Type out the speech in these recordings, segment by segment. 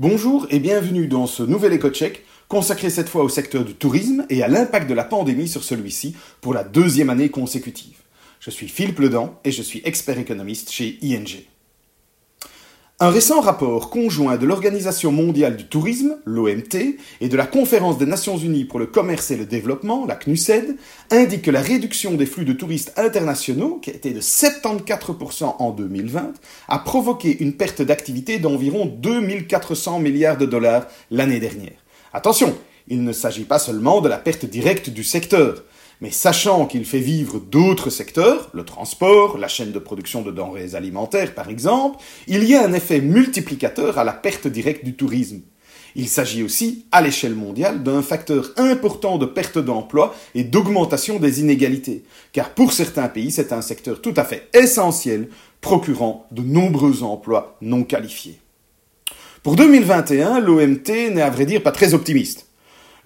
Bonjour et bienvenue dans ce nouvel éco-check consacré cette fois au secteur du tourisme et à l'impact de la pandémie sur celui-ci pour la deuxième année consécutive. Je suis Philippe Ledan et je suis expert économiste chez ING. Un récent rapport conjoint de l'Organisation mondiale du tourisme, l'OMT, et de la Conférence des Nations unies pour le commerce et le développement, la CNUSED, indique que la réduction des flux de touristes internationaux, qui a été de 74% en 2020, a provoqué une perte d'activité d'environ 2400 milliards de dollars l'année dernière. Attention, il ne s'agit pas seulement de la perte directe du secteur. Mais sachant qu'il fait vivre d'autres secteurs, le transport, la chaîne de production de denrées alimentaires par exemple, il y a un effet multiplicateur à la perte directe du tourisme. Il s'agit aussi, à l'échelle mondiale, d'un facteur important de perte d'emploi et d'augmentation des inégalités, car pour certains pays, c'est un secteur tout à fait essentiel, procurant de nombreux emplois non qualifiés. Pour 2021, l'OMT n'est à vrai dire pas très optimiste.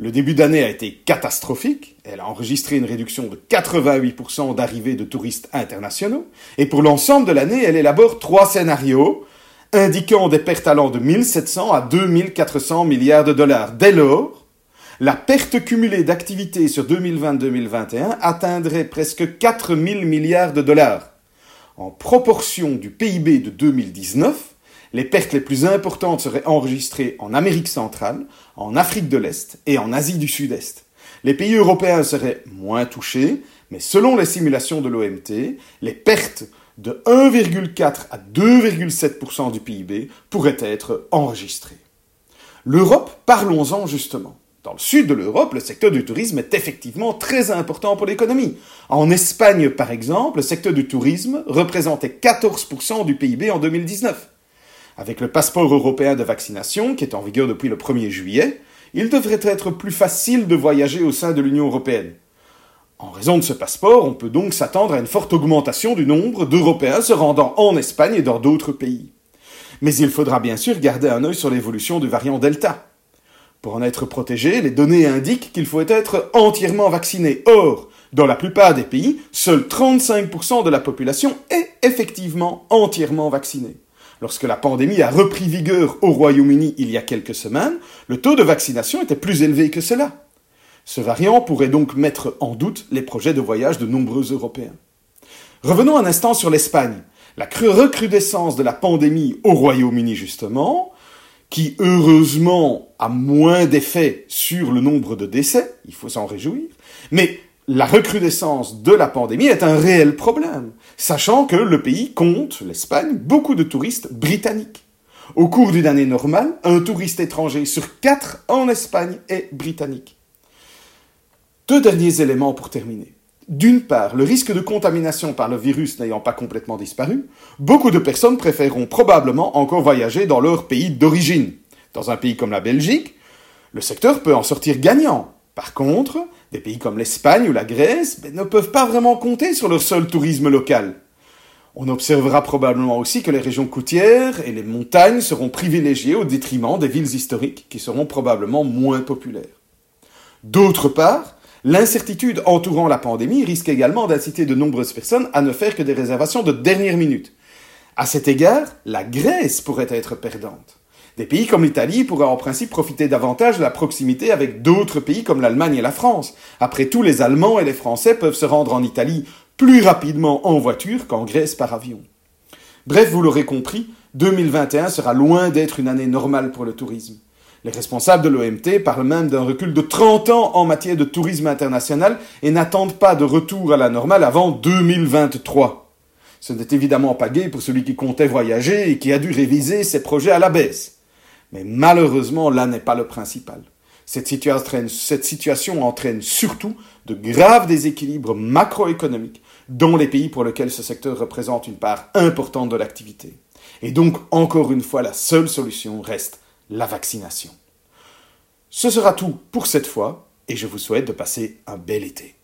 Le début d'année a été catastrophique. Elle a enregistré une réduction de 88% d'arrivées de touristes internationaux. Et pour l'ensemble de l'année, elle élabore trois scénarios indiquant des pertes allant de 1700 à 2400 milliards de dollars. Dès lors, la perte cumulée d'activité sur 2020-2021 atteindrait presque 4000 milliards de dollars. En proportion du PIB de 2019, les pertes les plus importantes seraient enregistrées en Amérique centrale, en Afrique de l'Est et en Asie du Sud-Est. Les pays européens seraient moins touchés, mais selon les simulations de l'OMT, les pertes de 1,4 à 2,7% du PIB pourraient être enregistrées. L'Europe, parlons-en justement. Dans le sud de l'Europe, le secteur du tourisme est effectivement très important pour l'économie. En Espagne, par exemple, le secteur du tourisme représentait 14% du PIB en 2019. Avec le passeport européen de vaccination, qui est en vigueur depuis le 1er juillet, il devrait être plus facile de voyager au sein de l'Union européenne. En raison de ce passeport, on peut donc s'attendre à une forte augmentation du nombre d'Européens se rendant en Espagne et dans d'autres pays. Mais il faudra bien sûr garder un œil sur l'évolution du variant Delta. Pour en être protégé, les données indiquent qu'il faut être entièrement vacciné. Or, dans la plupart des pays, seul 35% de la population est effectivement entièrement vaccinée. Lorsque la pandémie a repris vigueur au Royaume-Uni il y a quelques semaines, le taux de vaccination était plus élevé que cela. Ce variant pourrait donc mettre en doute les projets de voyage de nombreux Européens. Revenons un instant sur l'Espagne. La recrudescence de la pandémie au Royaume-Uni, justement, qui heureusement a moins d'effet sur le nombre de décès, il faut s'en réjouir, mais la recrudescence de la pandémie est un réel problème, sachant que le pays compte, l'Espagne, beaucoup de touristes britanniques. Au cours d'une année normale, un touriste étranger sur quatre en Espagne est britannique. Deux derniers éléments pour terminer. D'une part, le risque de contamination par le virus n'ayant pas complètement disparu, beaucoup de personnes préféreront probablement encore voyager dans leur pays d'origine. Dans un pays comme la Belgique, le secteur peut en sortir gagnant, par contre, des pays comme l'Espagne ou la Grèce ben, ne peuvent pas vraiment compter sur leur seul tourisme local. On observera probablement aussi que les régions côtières et les montagnes seront privilégiées au détriment des villes historiques qui seront probablement moins populaires. D'autre part, l'incertitude entourant la pandémie risque également d'inciter de nombreuses personnes à ne faire que des réservations de dernière minute. À cet égard, la Grèce pourrait être perdante. Des pays comme l'Italie pourraient en principe profiter davantage de la proximité avec d'autres pays comme l'Allemagne et la France. Après tout, les Allemands et les Français peuvent se rendre en Italie plus rapidement en voiture qu'en Grèce par avion. Bref, vous l'aurez compris, 2021 sera loin d'être une année normale pour le tourisme. Les responsables de l'OMT parlent même d'un recul de 30 ans en matière de tourisme international et n'attendent pas de retour à la normale avant 2023. Ce n'est évidemment pas gai pour celui qui comptait voyager et qui a dû réviser ses projets à la baisse. Mais malheureusement, là n'est pas le principal. Cette situation, entraîne, surtout de graves déséquilibres macroéconomiques dans les pays pour lesquels ce secteur représente une part importante de l'activité. Et donc, encore une fois, la seule solution reste la vaccination. Ce sera tout pour cette fois, et je vous souhaite de passer un bel été.